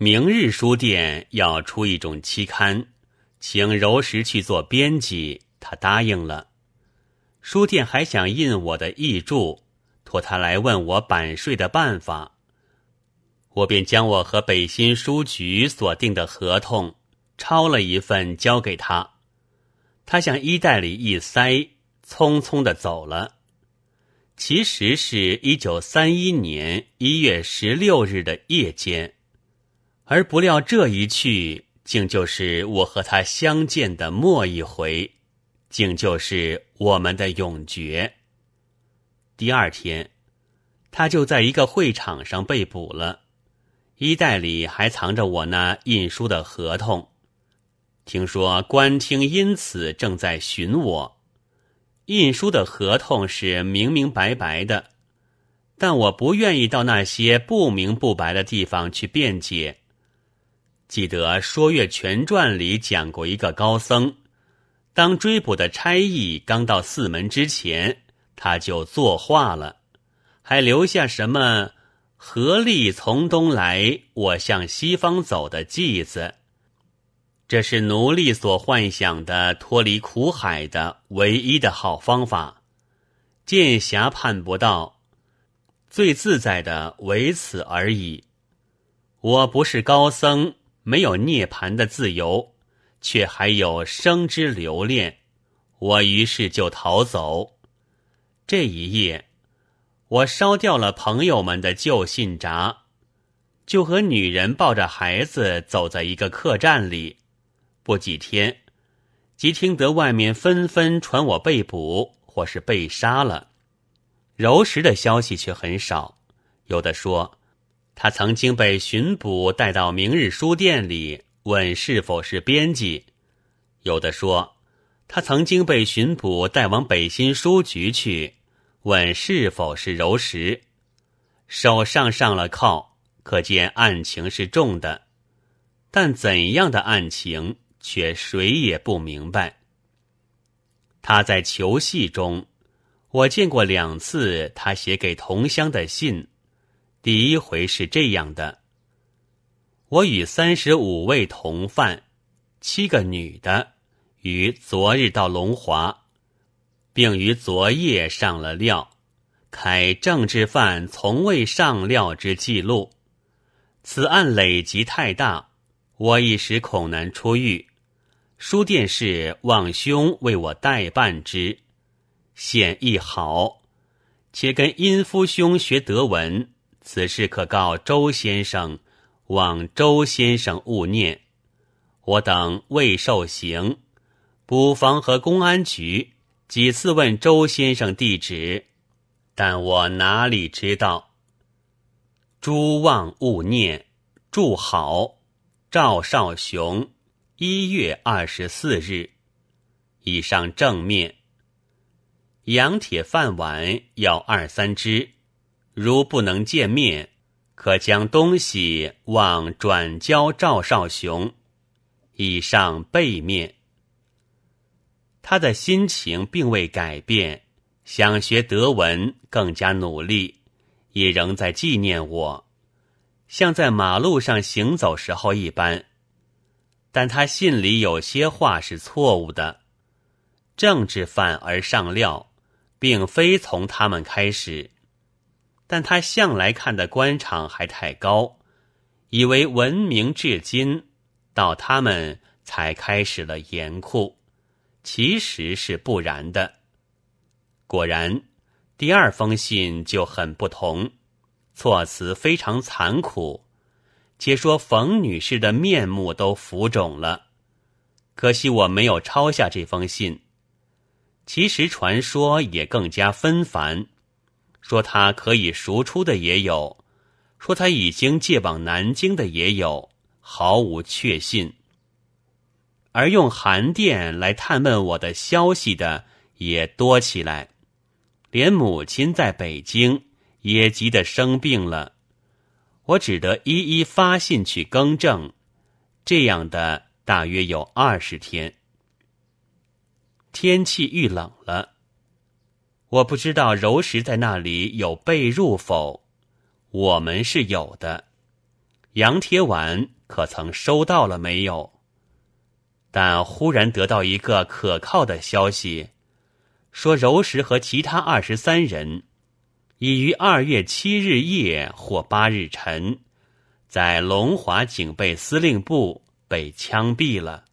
明日书店要出一种期刊，请柔石去做编辑，他答应了。书店还想印我的译著，托他来问我版税的办法。我便将我和北新书局所定的合同抄了一份交给他，他向衣袋里一塞，匆匆的走了。其实是一九三一年一月十六日的夜间，而不料这一去，竟就是我和他相见的末一回，竟就是我们的永诀。第二天，他就在一个会场上被捕了。衣袋里还藏着我那印书的合同，听说官厅因此正在寻我。印书的合同是明明白白的，但我不愿意到那些不明不白的地方去辩解。记得《说岳全传》里讲过一个高僧，当追捕的差役刚到寺门之前，他就作画了，还留下什么？合力从东来，我向西方走的句子，这是奴隶所幻想的脱离苦海的唯一的好方法。剑侠盼不到，最自在的唯此而已。我不是高僧，没有涅槃的自由，却还有生之留恋。我于是就逃走。这一夜。我烧掉了朋友们的旧信札，就和女人抱着孩子走在一个客栈里。不几天，即听得外面纷纷传我被捕或是被杀了。柔石的消息却很少，有的说他曾经被巡捕带到明日书店里问是否是编辑；有的说他曾经被巡捕带往北新书局去。问是否是柔石，手上上了铐，可见案情是重的。但怎样的案情，却谁也不明白。他在囚戏中，我见过两次他写给同乡的信。第一回是这样的：我与三十五位同犯，七个女的，于昨日到龙华。并于昨夜上了料，开政治犯从未上料之记录。此案累积太大，我一时恐难出狱。书店是望兄为我代办之，现亦好，且跟殷夫兄学德文。此事可告周先生，望周先生勿念。我等未受刑，补房和公安局。几次问周先生地址，但我哪里知道？诸望勿念，祝好，赵少雄，一月二十四日。以上正面。羊铁饭碗要二三只，如不能见面，可将东西往转交赵少雄。以上背面。他的心情并未改变，想学德文，更加努力，也仍在纪念我，像在马路上行走时候一般。但他信里有些话是错误的，政治犯而上料，并非从他们开始。但他向来看的官场还太高，以为文明至今，到他们才开始了严酷。其实是不然的。果然，第二封信就很不同，措辞非常残酷，且说冯女士的面目都浮肿了。可惜我没有抄下这封信。其实传说也更加纷繁，说他可以赎出的也有，说他已经借往南京的也有，毫无确信。而用函电来探问我的消息的也多起来，连母亲在北京也急得生病了，我只得一一发信去更正。这样的大约有二十天。天气愈冷了，我不知道柔石在那里有被褥否？我们是有的。杨铁丸可曾收到了没有？但忽然得到一个可靠的消息，说柔石和其他二十三人已于二月七日夜或八日晨，在龙华警备司令部被枪毙了。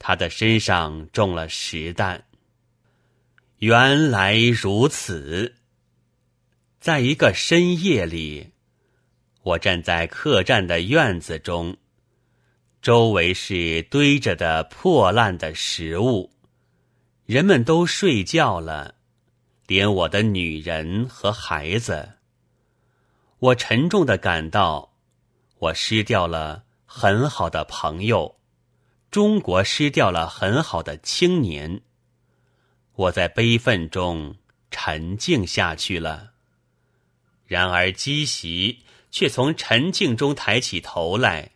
他的身上中了实弹。原来如此。在一个深夜里，我站在客栈的院子中，周围是堆着的破烂的食物，人们都睡觉了，连我的女人和孩子。我沉重的感到，我失掉了很好的朋友。中国失掉了很好的青年，我在悲愤中沉静下去了。然而积习却从沉静中抬起头来，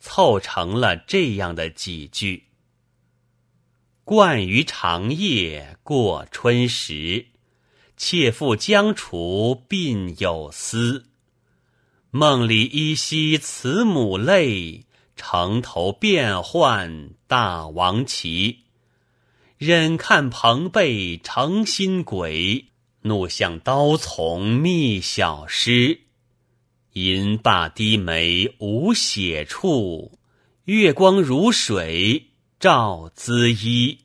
凑成了这样的几句：“惯于长夜过春时，妾妇将除鬓有丝。梦里依稀慈母泪。”城头变幻大王旗，忍看朋辈诚心鬼，怒向刀丛觅小诗。银罢低眉无写处，月光如水照姿衣。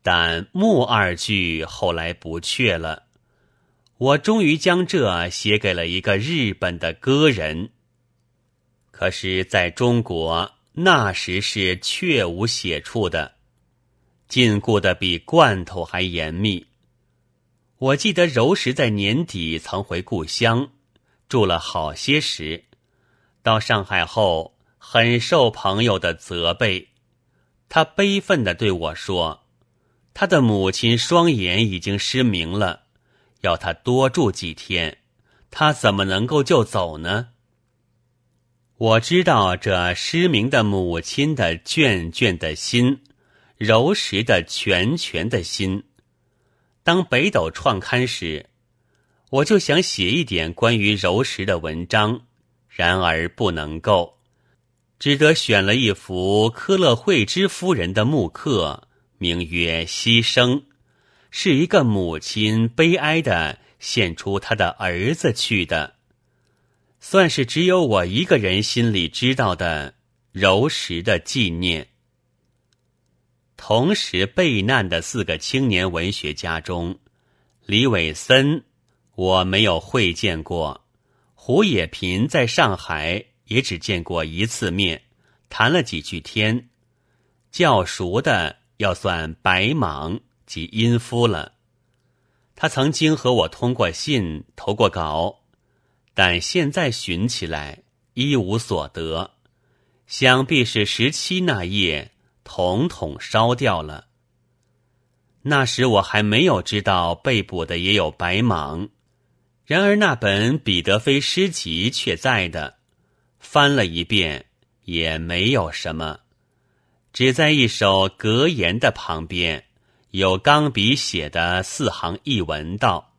但木二句后来不确了，我终于将这写给了一个日本的歌人。可是，在中国那时是确无写处的，禁锢的比罐头还严密。我记得柔石在年底曾回故乡住了好些时，到上海后很受朋友的责备。他悲愤的对我说：“他的母亲双眼已经失明了，要他多住几天，他怎么能够就走呢？”我知道这失明的母亲的眷眷的心，柔石的拳拳的心。当北斗创刊时，我就想写一点关于柔石的文章，然而不能够，只得选了一幅科勒惠芝夫人的木刻，名曰《牺牲》，是一个母亲悲哀的献出她的儿子去的。算是只有我一个人心里知道的柔石的纪念。同时被难的四个青年文学家中，李伟森我没有会见过，胡也频在上海也只见过一次面，谈了几句天。较熟的要算白蟒及殷夫了，他曾经和我通过信，投过稿。但现在寻起来一无所得，想必是十七那夜统统烧掉了。那时我还没有知道被捕的也有白蟒，然而那本彼得菲诗集却在的，翻了一遍也没有什么，只在一首格言的旁边有钢笔写的四行译文道。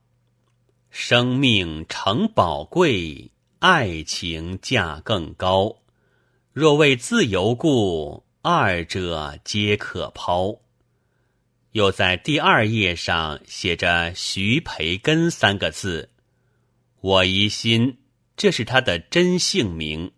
生命诚宝贵，爱情价更高。若为自由故，二者皆可抛。又在第二页上写着“徐培根”三个字，我疑心这是他的真姓名。